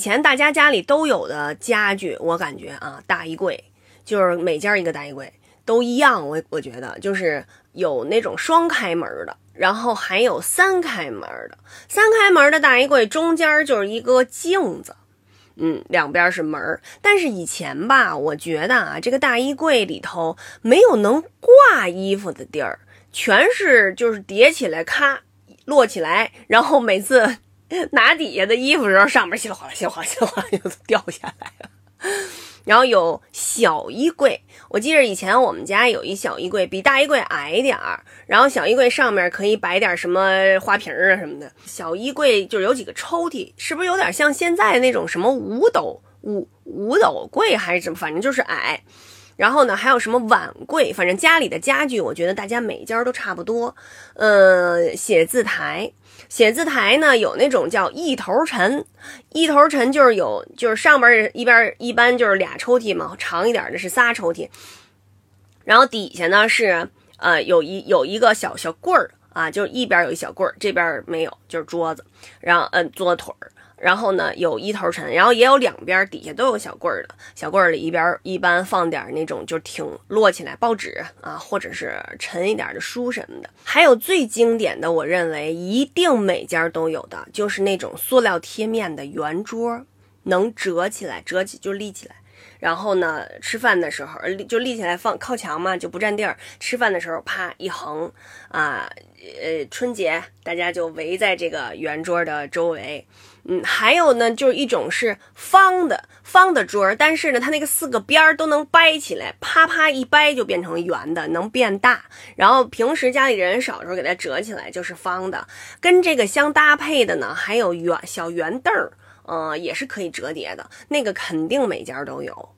以前大家家里都有的家具，我感觉啊，大衣柜就是每家一个大衣柜都一样。我我觉得就是有那种双开门的，然后还有三开门的。三开门的大衣柜中间就是一个镜子，嗯，两边是门。但是以前吧，我觉得啊，这个大衣柜里头没有能挂衣服的地儿，全是就是叠起来，咔摞起来，然后每次。拿底下的衣服的时候，上面稀里哗啦、稀里哗啦、稀里哗啦就掉下来了。然后有小衣柜，我记得以前我们家有一小衣柜，比大衣柜矮点儿。然后小衣柜上面可以摆点什么花瓶啊什么的。小衣柜就是有几个抽屉，是不是有点像现在那种什么五斗五五斗柜还是什么？反正就是矮。然后呢，还有什么碗柜？反正家里的家具，我觉得大家每一家都差不多。呃，写字台。写字台呢，有那种叫一头沉，一头沉就是有，就是上边一边一般就是俩抽屉嘛，长一点的是仨抽屉，然后底下呢是呃有一有一个小小柜儿啊，就是一边有一小柜儿，这边没有，就是桌子，然后嗯桌腿。然后呢，有一头沉，然后也有两边底下都有小柜儿的，小柜儿里一边一般放点那种就挺摞起来报纸啊，或者是沉一点的书什么的。还有最经典的，我认为一定每家都有的，就是那种塑料贴面的圆桌，能折起来，折起就立起来。然后呢，吃饭的时候就立起来放靠墙嘛，就不占地儿。吃饭的时候啪一横啊，呃，春节大家就围在这个圆桌的周围。嗯，还有呢，就是一种是方的方的桌，但是呢，它那个四个边儿都能掰起来，啪啪一掰就变成圆的，能变大。然后平时家里人少的时候给它折起来就是方的。跟这个相搭配的呢，还有圆小圆凳儿，呃，也是可以折叠的，那个肯定每家都有。